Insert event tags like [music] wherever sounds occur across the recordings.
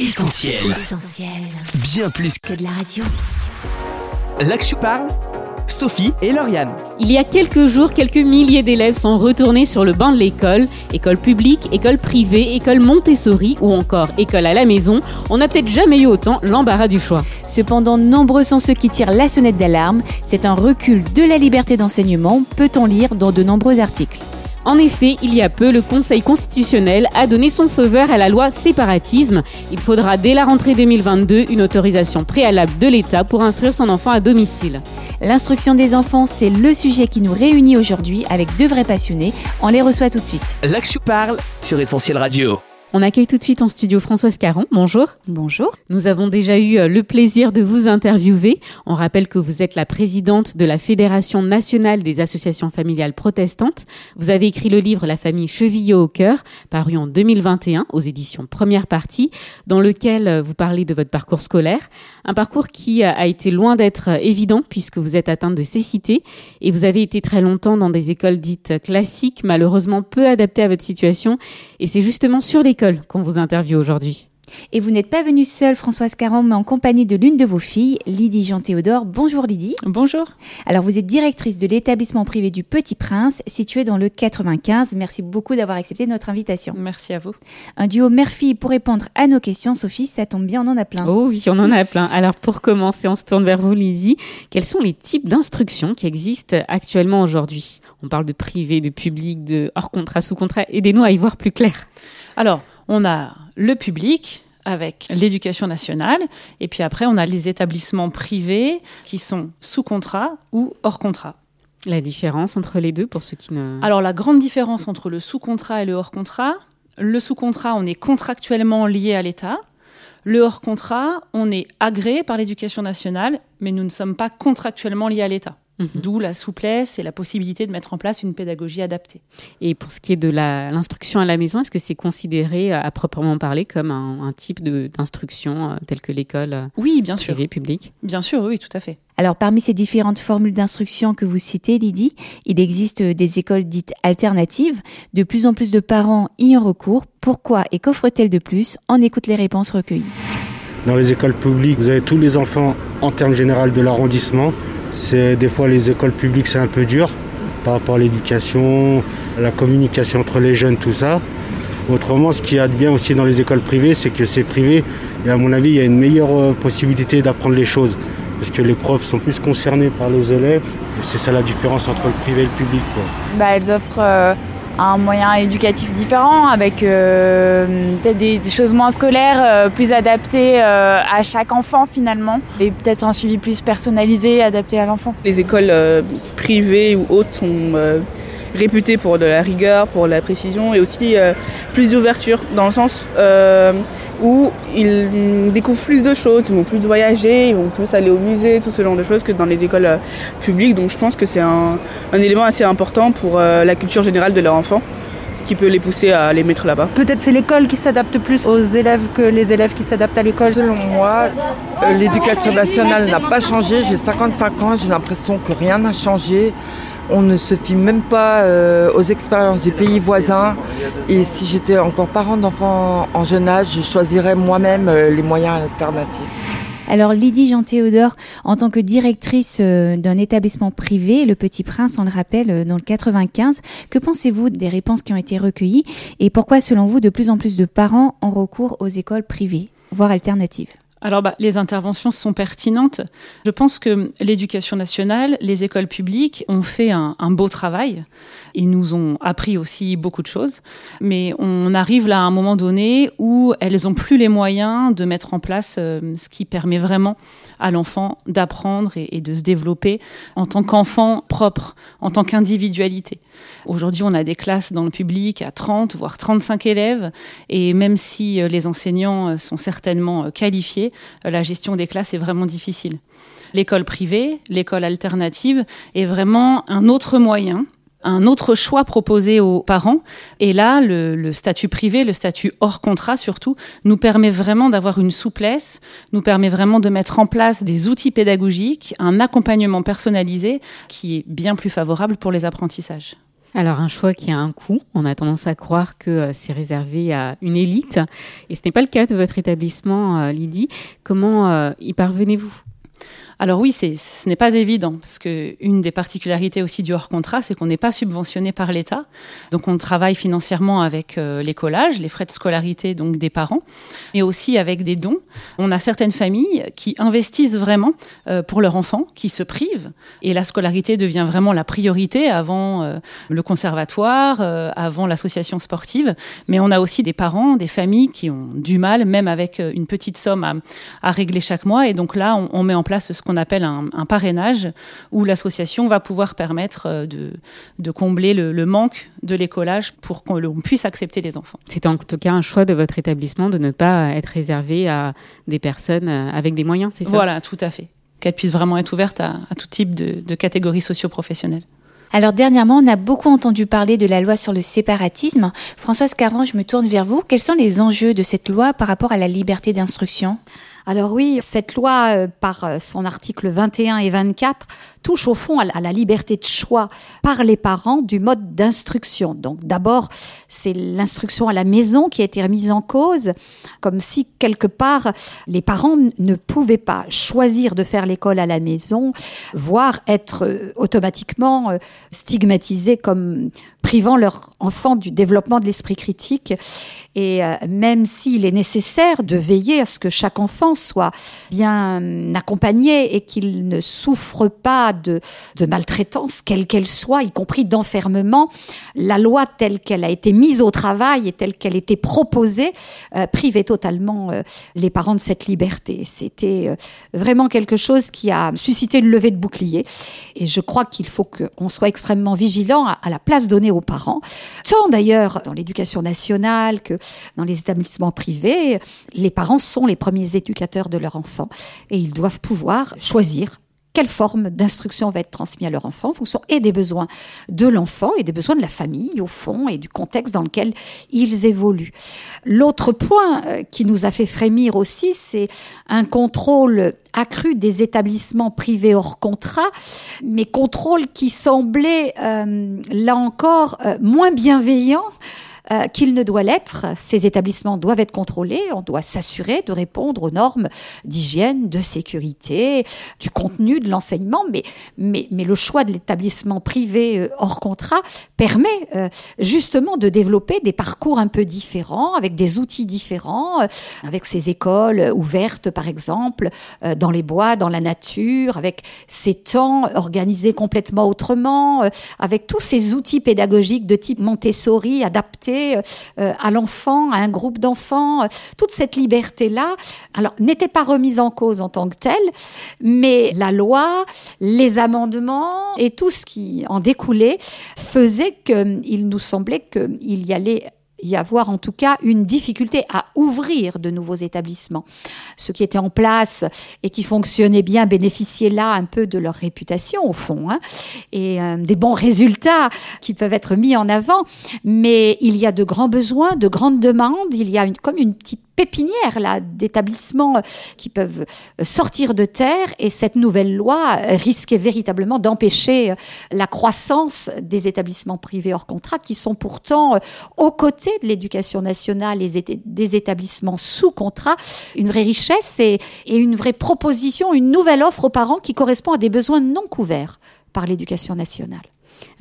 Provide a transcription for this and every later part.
Essentiel. Bien plus que de la radio. Là que je parle, Sophie et Lauriane. Il y a quelques jours, quelques milliers d'élèves sont retournés sur le banc de l'école. École publique, école privée, école Montessori ou encore école à la maison. On n'a peut-être jamais eu autant l'embarras du choix. Cependant, nombreux sont ceux qui tirent la sonnette d'alarme. C'est un recul de la liberté d'enseignement, peut-on lire dans de nombreux articles. En effet, il y a peu, le Conseil constitutionnel a donné son feu vert à la loi séparatisme. Il faudra dès la rentrée 2022 une autorisation préalable de l'État pour instruire son enfant à domicile. L'instruction des enfants, c'est le sujet qui nous réunit aujourd'hui avec deux vrais passionnés. On les reçoit tout de suite. Là que je parle sur Essentiel Radio. On accueille tout de suite en studio Françoise Caron. Bonjour. Bonjour. Nous avons déjà eu euh, le plaisir de vous interviewer. On rappelle que vous êtes la présidente de la Fédération nationale des associations familiales protestantes. Vous avez écrit le livre La famille Chevillot au cœur, paru en 2021 aux éditions Première Partie, dans lequel euh, vous parlez de votre parcours scolaire. Un parcours qui euh, a été loin d'être évident puisque vous êtes atteinte de cécité et vous avez été très longtemps dans des écoles dites classiques, malheureusement peu adaptées à votre situation. Et c'est justement sur les qu'on vous interviewe aujourd'hui. Et vous n'êtes pas venue seule, Françoise Caron, mais en compagnie de l'une de vos filles, Lydie Jean-Théodore. Bonjour Lydie. Bonjour. Alors vous êtes directrice de l'établissement privé du Petit Prince, situé dans le 95. Merci beaucoup d'avoir accepté notre invitation. Merci à vous. Un duo mère-fille pour répondre à nos questions. Sophie, ça tombe bien, on en a plein. Oh oui, on en a plein. Alors pour commencer, on se tourne vers vous Lydie. Quels sont les types d'instructions qui existent actuellement aujourd'hui? On parle de privé, de public, de hors contrat, sous contrat. Aidez-nous à y voir plus clair. Alors, on a le public avec l'éducation nationale, et puis après, on a les établissements privés qui sont sous contrat ou hors contrat. La différence entre les deux pour ceux qui ne... Alors, la grande différence entre le sous-contrat et le hors contrat, le sous-contrat, on est contractuellement lié à l'État. Le hors contrat, on est agréé par l'éducation nationale, mais nous ne sommes pas contractuellement liés à l'État. Mhm. D'où la souplesse et la possibilité de mettre en place une pédagogie adaptée. Et pour ce qui est de l'instruction à la maison, est-ce que c'est considéré euh, à proprement parler comme un, type d'instruction euh, tel que l'école euh, oui, bien sûr. publique? Bien sûr, oui, tout à fait. Alors parmi ces différentes formules d'instruction que vous citez, Lydie, il existe des écoles dites alternatives. De plus en plus de parents y ont recours. Pourquoi et qu'offrent-elles de plus? On écoute les réponses recueillies. Dans les écoles publiques, vous avez tous les enfants en termes général de l'arrondissement c'est des fois les écoles publiques c'est un peu dur par rapport à l'éducation, la communication entre les jeunes, tout ça. Autrement, ce qu'il y a de bien aussi dans les écoles privées, c'est que c'est privé et à mon avis, il y a une meilleure euh, possibilité d'apprendre les choses parce que les profs sont plus concernés par les élèves. C'est ça la différence entre le privé et le public. Bah, elles offrent euh, un moyen éducatif différent, avec euh, peut-être des, choses moins scolaires, euh, plus adaptées euh, à chaque enfant finalement, et peut-être un suivi plus personnalisé, adapté à l'enfant. Les écoles privées ou autres sont réputées pour de la rigueur, pour la précision et aussi plus d'ouverture, dans le sens où ils découvrent plus de choses, ils vont plus voyager, ils vont plus aller au musée, tout ce genre de choses que dans les écoles euh, publiques. Donc je pense que c'est un, élément assez important pour euh, la culture générale de leur enfant qui peut les pousser à les mettre là-bas. Peut-être c'est l'école qui s'adapte plus aux élèves que les élèves qui s'adaptent à l'école. Selon moi, euh, l'éducation nationale n'a pas changé. J'ai 55 ans, j'ai l'impression que rien n'a changé. On ne se fie même pas euh, aux expériences des pays voisins. Et si j'étais encore parent d'enfants en jeune âge, je choisirais moi-même euh, les moyens alternatifs. Alors Lydie Jean-Théodore, en tant que directrice euh, d'un établissement privé, le Petit Prince, on le rappelle, dans le 95, que pensez-vous des réponses qui ont été recueillies et pourquoi, selon vous, de plus en plus de parents ont recours aux écoles privées, voire alternatives? Alors, bah, les interventions sont pertinentes. Je pense que l'éducation nationale, les écoles publiques ont fait un, beau travail. Ils nous ont appris aussi beaucoup de choses. Mais on arrive là à un moment donné où elles n'ont plus les moyens de mettre en place euh, ce qui permet vraiment à l'enfant d'apprendre et, de se développer en tant qu'enfant propre, en tant qu'individualité. Aujourd'hui, on a des classes dans le public à 30, voire 35 élèves. Et même si euh, les enseignants euh, sont certainement qualifiés, la gestion des classes est vraiment difficile. L'école privée, l'école alternative est vraiment un autre moyen un autre choix proposé aux parents. Et là, le, statut privé, le statut hors contrat surtout, nous permet vraiment d'avoir une souplesse, nous permet vraiment de mettre en place des outils pédagogiques, un accompagnement personnalisé qui est bien plus favorable pour les apprentissages. Alors un choix qui a un coût, on a tendance à croire que euh, c'est réservé à une élite, et ce n'est pas le cas de votre établissement, euh, Lydie. Comment euh, y parvenez-vous? Alors oui, ce n'est pas évident parce que une des particularités aussi du hors contrat, c'est qu'on n'est pas subventionné par l'État. Donc on travaille financièrement avec euh, les collages, les frais de scolarité donc des parents, mais aussi avec des dons. On a certaines familles qui investissent vraiment euh, pour leur enfant, qui se privent et la scolarité devient vraiment la priorité avant euh, le conservatoire, avant l'association sportive. Mais on a aussi des parents, des familles qui ont du mal, même avec une petite somme à, à régler chaque mois. Et donc là, on, on met en place ce qu'on appelle un, un, parrainage, où l'association va pouvoir permettre euh, de, de combler le, le, manque de l'écolage pour qu'on puisse accepter les enfants. C'est en tout cas un choix de votre établissement de ne pas être réservé à des personnes euh, avec des moyens, c'est ça? Voilà, tout à fait. Qu'elle puisse vraiment être ouverte à, à tout type de, de catégories socio-professionnelles. Alors dernièrement, on a beaucoup entendu parler de la loi sur le séparatisme. Françoise Caron, je me tourne vers vous. Quels sont les enjeux de cette loi par rapport à la liberté d'instruction? Alors oui, cette loi, euh, par euh, son article 21 et 24, touche au fond à la, liberté de choix par les parents du mode d'instruction. Donc d'abord, c'est l'instruction à la maison qui a été remise en cause, comme si quelque part les parents ne pouvaient pas choisir de faire l'école à la maison, voire être euh, automatiquement stigmatisés comme privant leur enfant du développement de l'esprit critique. Et euh, même s'il est nécessaire de veiller à ce que chaque enfant soit bien accompagné et qu'il ne souffre pas de, de maltraitance, quelle qu'elle soit, y compris d'enfermement, la loi telle qu'elle a été mise au travail et telle qu'elle était proposée euh, privait totalement euh, les parents de cette liberté. C'était euh, vraiment quelque chose qui a suscité une levée de bouclier. Et je crois qu'il faut qu'on soit extrêmement vigilant à, à la place donnée aux parents, tant d'ailleurs dans l'éducation nationale que dans les établissements privés, les parents sont les premiers éducateurs de leur enfant et ils doivent pouvoir choisir quelle forme d'instruction va être transmise à leur enfant en fonction et des besoins de l'enfant et des besoins de la famille au fond et du contexte dans lequel ils évoluent. L'autre point euh, qui nous a fait frémir aussi, c'est un contrôle accru des établissements privés hors contrat, mais contrôle qui semblait euh, là encore euh, moins bienveillant euh, qu'il ne doit l'être. Ces établissements doivent être contrôlés. On doit s'assurer de répondre aux normes d'hygiène, de sécurité, du contenu de l'enseignement. Mais, mais, mais le choix de l'établissement privé euh, hors contrat permet euh, justement de développer des parcours un peu différents, avec des outils différents, euh, avec ces écoles ouvertes, par exemple, dans les bois, dans la nature, avec ces temps organisés complètement autrement, avec tous ces outils pédagogiques de type Montessori adaptés euh, à l'enfant, à un groupe d'enfants. Toute cette liberté-là, alors, n'était pas remise en cause en tant que telle, mais la loi, les amendements et tout ce qui en découlait faisait qu'il nous semblait qu'il y allait y avoir en tout cas une difficulté à ouvrir de nouveaux établissements. Ceux qui étaient en place et qui fonctionnaient bien bénéficiaient là un peu de leur réputation au fond hein, et euh, des bons résultats qui peuvent être mis en avant. Mais il y a de grands besoins, de grandes demandes. Il y a comme une petite pépinière d'établissements qui peuvent sortir de terre et cette nouvelle loi risquait véritablement d'empêcher la croissance des établissements privés hors contrat qui sont pourtant aux côtés de l'éducation nationale et des établissements sous contrat une vraie richesse et, et une vraie proposition, une nouvelle offre aux parents qui correspond à des besoins non couverts par l'éducation nationale.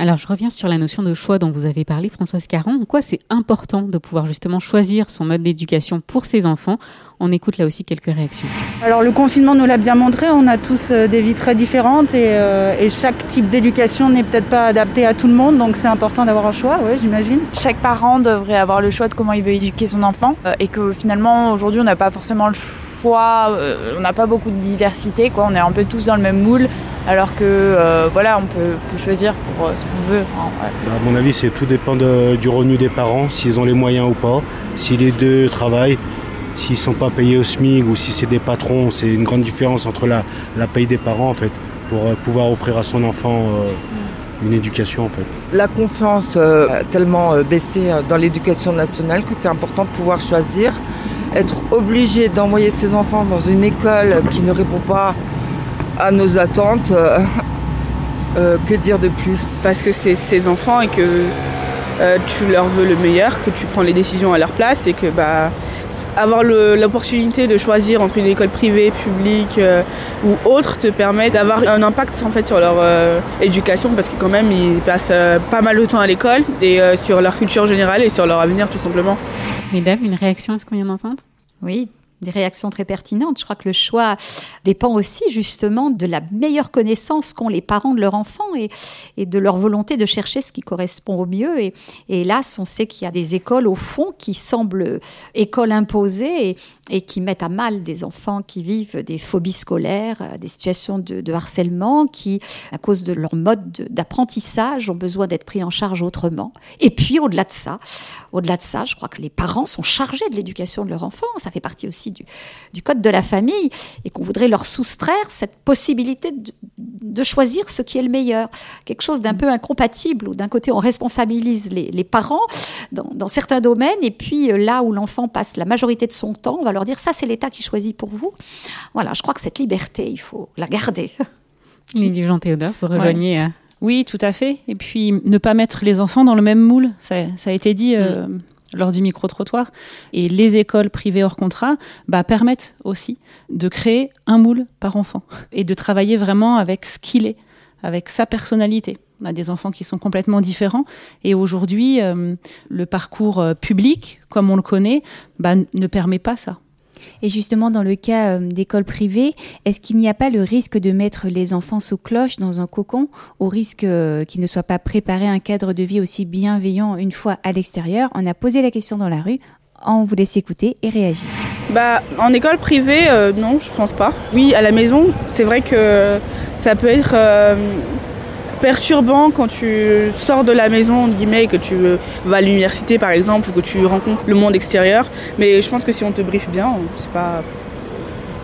Alors, je reviens sur la notion de choix dont vous avez parlé, Françoise Caron. En quoi c'est important de pouvoir justement choisir son mode d'éducation pour ses enfants? On écoute là aussi quelques réactions. Alors, le confinement nous l'a bien montré. On a tous euh, des vies très différentes et, euh, et chaque type d'éducation n'est peut-être pas adapté à tout le monde. Donc, c'est important d'avoir un choix, ouais, j'imagine. Chaque parent devrait avoir le choix de comment il veut éduquer son enfant euh, et que finalement, aujourd'hui, on n'a pas forcément le choix fois, euh, on n'a pas beaucoup de diversité, quoi. on est un peu tous dans le même moule, alors que euh, voilà, on peut, peut, choisir pour euh, ce qu'on veut. Hein, ouais. bah, à mon avis, c'est tout dépend de, du revenu des parents, s'ils ont les moyens ou pas, si les deux travaillent. S'ils ne sont pas payés au SMIC ou si c'est des patrons, c'est une grande différence entre la, la paye des parents en fait, pour euh, pouvoir offrir à son enfant euh, une éducation en fait. La confiance euh, a tellement baissé dans l'éducation nationale que c'est important de pouvoir choisir être obligé d'envoyer ses enfants dans une école qui ne répond pas à nos attentes, euh, Euh, que dire de plus? Parce que c'est ses enfants et que euh, tu leur veux le meilleur, que tu prends les décisions à leur place et que bah avoir l'opportunité de choisir entre une école privée, publique euh, ou autre te permet d'avoir un impact en fait sur leur euh, éducation parce que quand même ils passent euh, pas mal de temps à l'école et sur leur culture générale et sur leur avenir tout simplement. Mesdames, une réaction à ce qu'on vient d'entendre? Oui, des réactions très pertinentes. Je crois que le choix dépend aussi justement de la meilleure connaissance qu'ont les parents de leur enfant et, de leur volonté de chercher ce qui correspond au mieux. Et, et hélas, on sait qu'il y a des écoles au fond qui semblent écoles imposées et, qui mettent à mal des enfants qui vivent des phobies scolaires, des situations de, de harcèlement, qui, à cause de leur mode d'apprentissage, ont besoin d'être pris en charge autrement. Et puis, au-delà de ça, au-delà de ça, je crois que les parents sont chargés de l'éducation de leur enfant. Ça fait partie aussi du, du code de la famille et qu'on voudrait leur soustraire cette possibilité de, de, choisir ce qui est le meilleur. Quelque chose d'un peu incompatible où d'un côté on responsabilise les, les parents dans, dans, certains domaines et puis euh, là où l'enfant passe la majorité de son temps, on va leur dire ça c'est l'État qui choisit pour vous. Voilà, je crois que cette liberté, il faut la garder. Lydie Jean-Théodore, vous rejoignez... Ouais. Euh... Oui, tout à fait. Et puis, ne pas mettre les enfants dans le même moule. Ça, ça a été dit euh, mm. Lors du micro-trottoir. Et les écoles privées hors contrat bah, permettent aussi de créer un moule par enfant et de travailler vraiment avec ce qu'il est, avec sa personnalité. On a des enfants qui sont complètement différents. Et aujourd'hui, euh, le parcours euh, public, comme on le connaît, bah, ne permet pas ça. Et justement, dans le cas euh, d'écoles privées, est-ce qu'il n'y a pas le risque de mettre les enfants sous cloche dans un cocon, au risque euh, qu'ils ne soient pas préparés à un cadre de vie aussi bienveillant une fois à l'extérieur? On a posé la question dans la rue. On vous laisse écouter et réagir. Bah, en école privée, euh, non, je pense pas. Oui, à la maison, c'est vrai que ça peut être perturbant quand tu sors de la maison, que tu vas à l'université par exemple, ou que tu rencontres le monde extérieur. Mais je pense que si on te briefe bien, c'est pas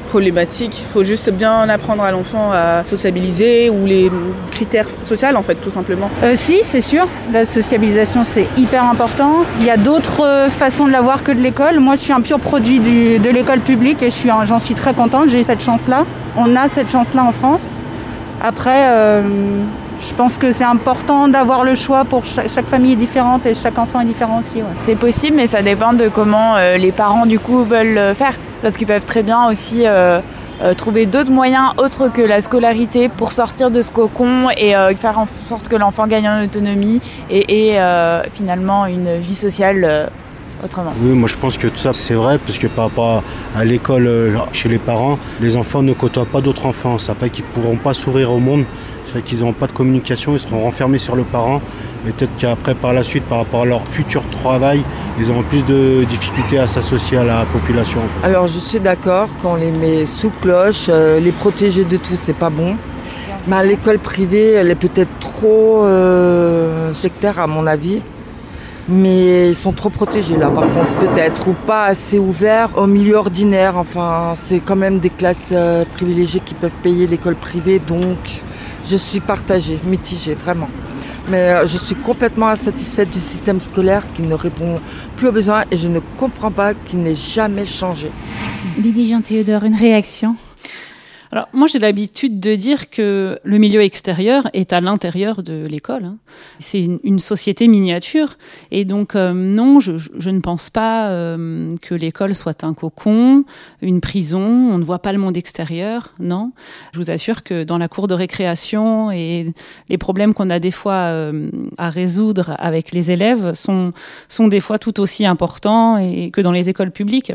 problématique. Il faut juste bien apprendre à l'enfant à sociabiliser ou les critères sociaux en fait tout simplement. Euh, si, c'est sûr. La sociabilisation c'est hyper important. Il y a d'autres façons de la voir que de l'école. Moi je suis un pur produit du, de l'école publique et j'en suis, très contente. J'ai eu cette chance-là. On a cette chance-là en France. Après, euh, je pense que c'est important d'avoir le choix pour chaque, famille est différente et chaque enfant est différent aussi. C'est possible, mais ça dépend de comment euh, les parents du coup veulent faire. Parce qu'ils peuvent très bien aussi euh, euh, trouver d'autres moyens autres que la scolarité pour sortir de ce cocon et euh, faire en sorte que l'enfant gagne en autonomie et finalement une vie sociale autrement. Oui, moi je pense que tout ça c'est vrai, puisque par rapport à l'école chez les parents, les enfants ne côtoient pas d'autres enfants. Ça fait qu'ils ne pourront pas s'ouvrir au monde, ça fait qu'ils n'auront pas de communication, ils seront renfermés sur le parent. Et peut-être qu'après, par la suite, par rapport à leur futur travail, ils auront plus de difficultés à s'associer à la population. Alors je suis d'accord, qu'on les met sous cloche, euh, les protéger de tout, c'est pas bon. Mais l'école privée, elle est peut-être trop euh, sectaire à mon avis mais ils sont trop protégés là par contre peut-être. Ou pas assez ouverts au milieu ordinaire. Enfin c'est quand même des classes euh, privilégiées qui peuvent payer l'école privée. Donc je suis partagée mitigée vraiment. Mais euh, je suis complètement insatisfaite du système scolaire qui ne répond plus aux besoins et je ne comprends pas qu'il n'ait jamais changé. Lydie Jean Théodore une réaction? Alors moi j'ai l'habitude de dire que le milieu extérieur est à l'intérieur de l'école. Hein. C'est une, société miniature et donc euh, non, je, je, ne pense pas euh, que l'école soit un cocon, une prison. On ne voit pas le monde extérieur, non. Je vous assure que dans la cour de récréation et les problèmes qu'on a des fois euh, à résoudre avec les élèves sont sont des fois tout aussi importants et que dans les écoles publiques.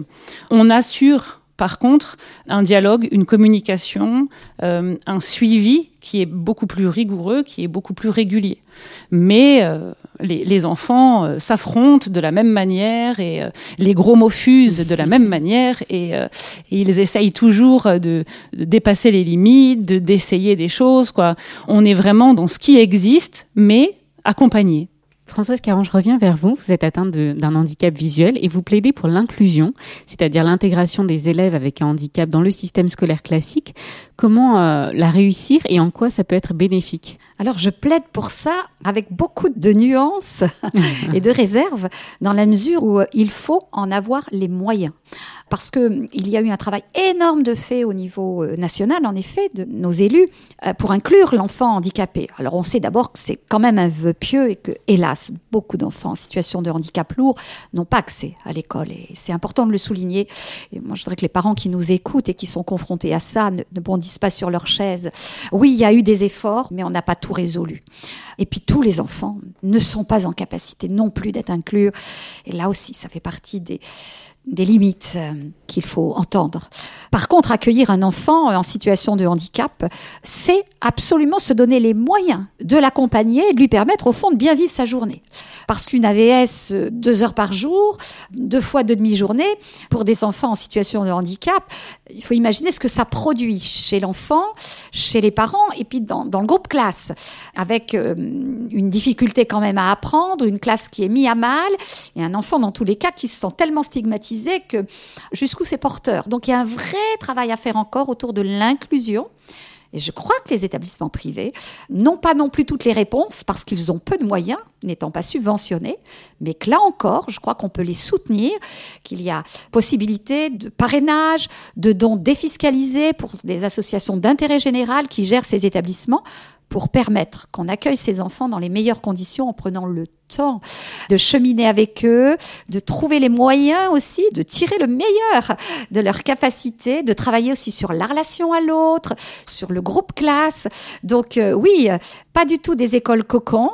On assure par contre, un dialogue, une communication, euh, un suivi qui est beaucoup plus rigoureux, qui est beaucoup plus régulier. Mais euh, les, les, enfants euh, s'affrontent de la même manière et euh, les gros mots fusent de la même [laughs] manière et, et ils essayent toujours de, de dépasser les limites, d'essayer des choses. Quoi. On est vraiment dans ce qui existe, mais accompagné. Françoise Caron, je reviens vers vous. Vous êtes atteinte d'un handicap visuel et vous plaidez pour l'inclusion, c'est-à-dire l'intégration des élèves avec un handicap dans le système scolaire classique. Comment euh, la réussir et en quoi ça peut être bénéfique? Alors, je plaide pour ça avec beaucoup de nuances [laughs] et de réserves, dans la mesure où il faut en avoir les moyens. Parce que il y a eu un travail énorme de fait au niveau euh, national, en effet, de nos élus, euh, pour inclure l'enfant handicapé. Alors on sait d'abord que c'est quand même un vœu pieux et que, hélas, beaucoup d'enfants en situation de handicap lourd n'ont pas accès à l'école. Et c'est important de le souligner. Et moi, je voudrais que les parents qui nous écoutent et qui sont confrontés à ça ne, ne bondissent pas sur leur chaise. Oui, il y a eu des efforts, mais on n'a pas tout résolu. Et puis tous les enfants ne sont pas en capacité non plus d'être inclus. Et là aussi, ça fait partie des, des limites euh, qu'il faut entendre. Par contre, accueillir un enfant en situation de handicap, c'est absolument se donner les moyens de l'accompagner et de lui permettre au fond de bien vivre sa journée. Parce qu'une AVS euh, deux heures par jour, deux fois deux demi-journées, pour des enfants en situation de handicap, il faut imaginer ce que ça produit chez l'enfant, chez les parents et puis dans, dans le groupe classe, avec euh, une difficulté quand même à apprendre, une classe qui est mise à mal et un enfant dans tous les cas qui se sent tellement stigmatisé que jusqu'où c'est porteur. Donc il y a un vrai travail à faire encore autour de l'inclusion. Et je crois que les établissements privés n'ont pas non plus toutes les réponses parce qu'ils ont peu de moyens, n'étant pas subventionnés, mais que là encore, je crois qu'on peut les soutenir, qu'il y a possibilité de parrainage, de dons défiscalisés pour des associations d'intérêt général qui gèrent ces établissements pour permettre qu'on accueille ces enfants dans les meilleures conditions en prenant le temps de cheminer avec eux, de trouver les moyens aussi de tirer le meilleur de leur capacité, de travailler aussi sur la relation à l'autre, sur le groupe classe. Donc euh, oui, pas du tout des écoles cocons,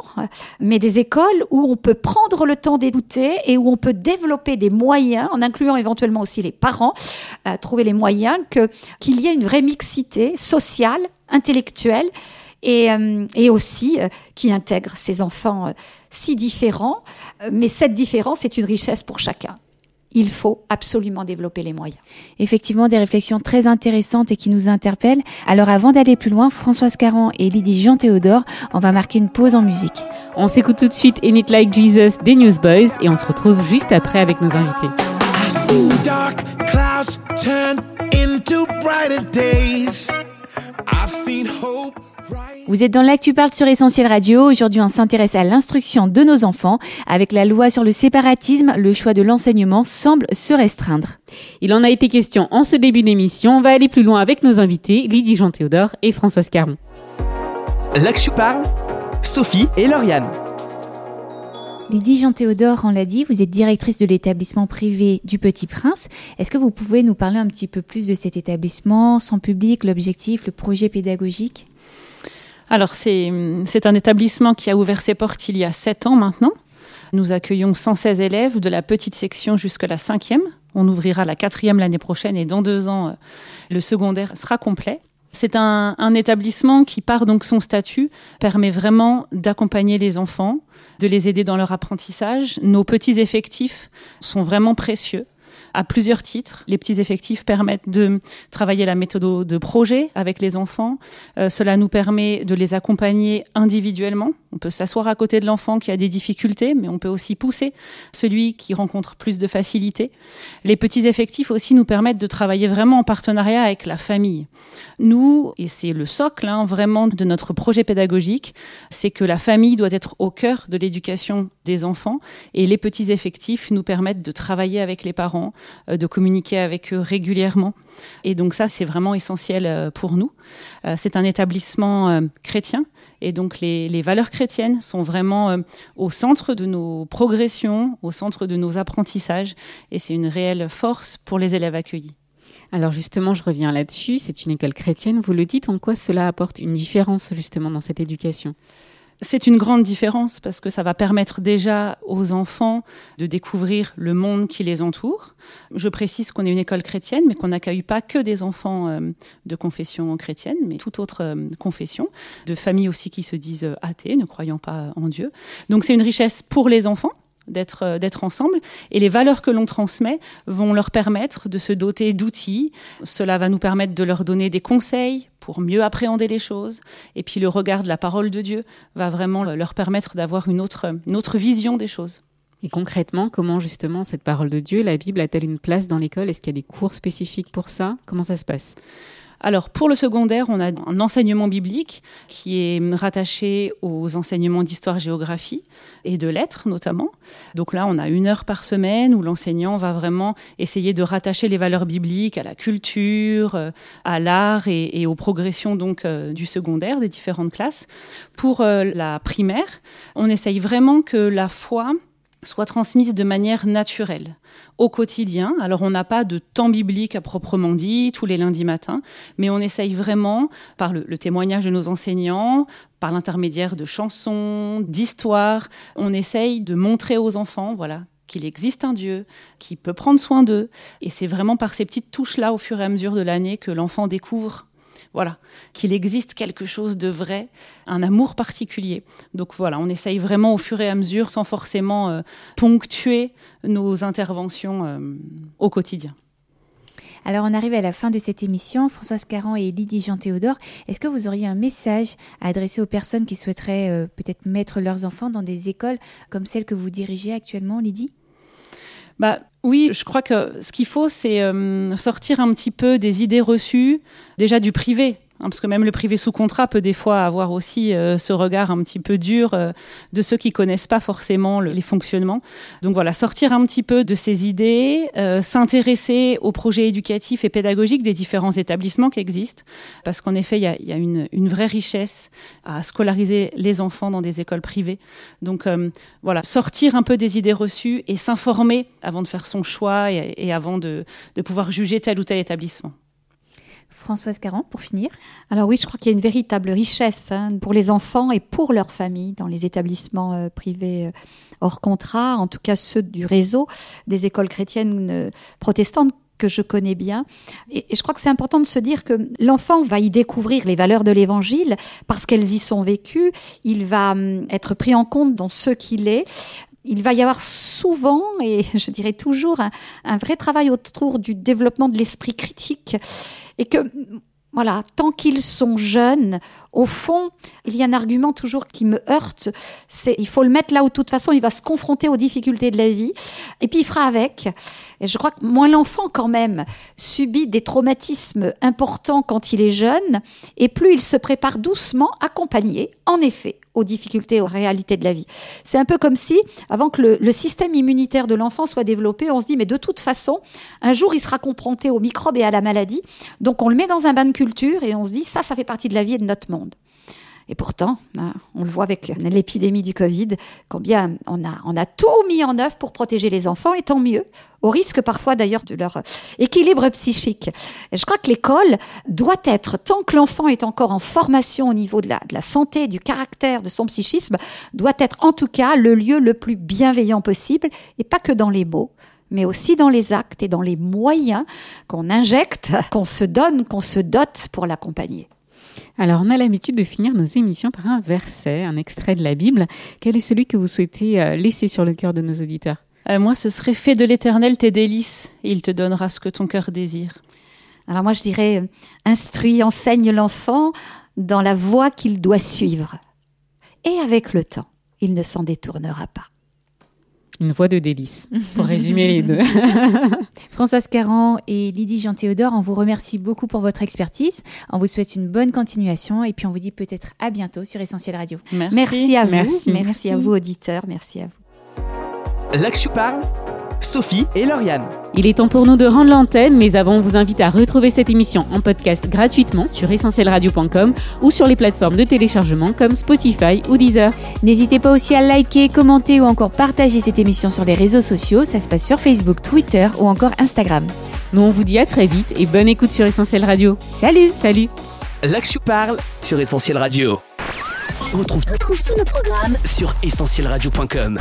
mais des écoles où on peut prendre le temps d'écouter et où on peut développer des moyens, en incluant éventuellement aussi les parents, euh, trouver les moyens que qu'il y ait une vraie mixité sociale, intellectuelle et, euh, et aussi euh, qui intègre ces enfants euh, si différents. Mais cette différence est une richesse pour chacun. Il faut absolument développer les moyens. Effectivement, des réflexions très intéressantes et qui nous interpellent. Alors avant d'aller plus loin, Françoise Caron et Lydie Jean-Théodore, on va marquer une pause en musique. On s'écoute tout de suite In It Like Jesus des Newsboys et on se retrouve juste après avec nos invités. I've seen dark clouds turn into brighter days. I've seen hope. Vous êtes dans l'Actu Parle sur Essentiel Radio. Aujourd'hui, on s'intéresse à l'instruction de nos enfants. Avec la loi sur le séparatisme, le choix de l'enseignement semble se restreindre. Il en a été question en ce début d'émission. On va aller plus loin avec nos invités, Lydie Jean-Théodore et Françoise Caron. L'Actu Parle, Sophie et Lauriane. Lydie Jean-Théodore, on l'a dit, vous êtes directrice de l'établissement privé du Petit Prince. Est-ce que vous pouvez nous parler un petit peu plus de cet établissement, son public, l'objectif, le projet pédagogique? Alors, c'est un établissement qui a ouvert ses portes il y a sept ans maintenant. Nous accueillons 116 élèves de la petite section jusqu'à la cinquième. On ouvrira la quatrième l'année prochaine et dans deux ans, euh, le secondaire sera complet. C'est un, un établissement qui, par donc son statut, permet vraiment d'accompagner les enfants, de les aider dans leur apprentissage. Nos petits effectifs sont vraiment précieux à plusieurs titres. Les petits effectifs permettent de travailler la méthode de projet avec les enfants. Euh, cela nous permet de les accompagner individuellement. On peut s'asseoir à côté de l'enfant qui a des difficultés, mais on peut aussi pousser celui qui rencontre plus de facilité. Les petits effectifs aussi nous permettent de travailler vraiment en partenariat avec la famille. Nous, et c'est le socle hein, vraiment de notre projet pédagogique, c'est que la famille doit être au cœur de l'éducation des enfants et les petits effectifs nous permettent de travailler avec les parents, euh, de communiquer avec eux régulièrement. Et donc ça, c'est vraiment essentiel euh, pour nous. Euh, C'est un établissement chrétien et donc les, valeurs chrétiennes sont vraiment euh, au centre de nos progressions, au centre de nos apprentissages et c'est une réelle force pour les élèves accueillis. Alors justement, je reviens là-dessus. C'est une école chrétienne. Vous le dites, en quoi cela apporte une différence justement dans cette éducation? C'est une grande différence parce que ça va permettre déjà aux enfants de découvrir le monde qui les entoure. Je précise qu'on est une école chrétienne, mais qu'on n'accueille pas que des enfants euh, de confession chrétienne, mais toute autre euh, confession, de familles aussi qui se disent euh, athées, ne croyant pas en Dieu. Donc c'est une richesse pour les enfants d'être euh, d'être ensemble. Et les valeurs que l'on transmet vont leur permettre de se doter d'outils. Cela va nous permettre de leur donner des conseils pour mieux appréhender les choses. Et puis le regard de la parole de Dieu va vraiment leur permettre d'avoir une autre une autre vision des choses. Et concrètement, comment justement cette parole de Dieu, la Bible, a-t-elle une place dans l'école? Est-ce qu'il y a des cours spécifiques pour ça? Comment ça se passe? Alors pour le secondaire, on a un enseignement biblique qui est rattaché aux enseignements d'histoire-géographie et de lettres notamment. Donc là, on a une heure par semaine où l'enseignant va vraiment essayer de rattacher les valeurs bibliques à la culture, euh, à l'art et, aux progressions donc euh, du secondaire des différentes classes. Pour euh, la primaire, on essaye vraiment que la foi soit transmise de manière naturelle au quotidien. Alors on n'a pas de temps biblique à proprement dit tous les lundis matins, mais on essaye vraiment, par le, témoignage de nos enseignants, par l'intermédiaire de chansons, d'histoires, on essaye de montrer aux enfants, voilà, qu'il existe un Dieu qui peut prendre soin d'eux. Et c'est vraiment par ces petites touches-là, au fur et à mesure de l'année, que l'enfant découvre voilà, qu'il existe quelque chose de vrai, un amour particulier. Donc voilà, on essaye vraiment au fur et à mesure, sans forcément euh, ponctuer nos interventions euh, au quotidien. Alors on arrive à la fin de cette émission. Françoise Caran et Lydie Jean-Théodore, est-ce que vous auriez un message à adresser aux personnes qui souhaiteraient euh, peut-être mettre leurs enfants dans des écoles comme celle que vous dirigez actuellement, Lydie? Bah, oui, je crois que ce qu'il faut, c'est euh, sortir un petit peu des idées reçues, déjà du privé. Hein, parce que même le privé sous contrat peut des fois avoir aussi euh, ce regard un petit peu dur euh, de ceux qui connaissent pas forcément les fonctionnements. Donc voilà, sortir un petit peu de ces idées, euh, s'intéresser aux projets éducatifs et pédagogiques des différents établissements qui existent, parce qu'en effet, il y a, une, vraie richesse à scolariser les enfants dans des écoles privées. Donc voilà, sortir un peu des idées reçues et s'informer avant de faire son choix et, avant de pouvoir juger tel ou tel établissement. Françoise Caron, pour finir. Alors oui, je crois qu'il y a une véritable richesse hein, pour les enfants et pour leurs familles dans les établissements euh, privés euh, hors contrat, en tout cas ceux du réseau des écoles chrétiennes euh, protestantes que je connais bien. Et, je crois que c'est important de se dire que l'enfant va y découvrir les valeurs de l'évangile parce qu'elles y sont vécues. Il va hum, être pris en compte dans ce qu'il est il va y avoir souvent, et [laughs] je dirais toujours, un, vrai travail autour du développement de l'esprit critique. Et que, voilà, tant qu'ils sont jeunes, au fond, il y a un argument toujours qui me heurte, c'est il faut le mettre là où de toute façon il va se confronter aux difficultés de la vie, et puis il fera avec. Et je crois que moins l'enfant quand même subit des traumatismes importants quand il est jeune, et plus il se prépare doucement, accompagné, en effet, aux difficultés, aux réalités de la vie. C'est un peu comme si, avant que le, système immunitaire de l'enfant soit développé, on se dit, mais de toute façon, un jour, il sera confronté aux microbes et à la maladie. Donc, on le met dans un bain de culture et on se dit, ça, ça fait partie de la vie et de notre monde. Et pourtant, hein, on le voit avec l'épidémie du Covid, combien on a, on a tout mis en œuvre pour protéger les enfants, et tant mieux, au risque parfois d'ailleurs de leur équilibre psychique. Et je crois que l'école doit être, tant que l'enfant est encore en formation au niveau de la, de la santé, du caractère, de son psychisme, doit être en tout cas le lieu le plus bienveillant possible, et pas que dans les mots, mais aussi dans les actes et dans les moyens qu'on injecte, qu'on se donne, qu'on se dote pour l'accompagner. Alors, on a l'habitude de finir nos émissions par un verset, un extrait de la Bible. Quel est celui que vous souhaitez euh, laisser sur le cœur de nos auditeurs? Euh, Moi, ce serait Fais de l'éternel tes délices, et il te donnera ce que ton cœur désire. Alors moi, je dirais, euh, instruis, enseigne l'enfant dans la voie qu'il doit suivre. Et avec le temps, il ne s'en détournera pas. Une voix de délice, pour résumer les deux. [laughs] Françoise Caran et Lydie Jean-Théodore, on vous remercie beaucoup pour votre expertise. On vous souhaite une bonne continuation et puis on vous dit peut-être à bientôt sur Essentiel Radio. Merci, à vous. Merci. à vous, auditeurs. Merci à vous. Là que je parle Sophie et Lauriane. Il est temps pour nous de rendre l'antenne, mais avant, on vous invite à retrouver cette émission en podcast gratuitement sur essentielradio.com ou sur les plateformes de téléchargement comme Spotify ou Deezer. N'hésitez pas aussi à liker, commenter ou encore partager cette émission sur les réseaux sociaux. Ça se passe sur Facebook, Twitter ou encore Instagram. Nous, on vous dit à très vite et bonne écoute sur Essentiel Radio. Salut Salut Là que parle sur Essentiel Radio. On retrouve, tous nos programmes sur essentielradio.com.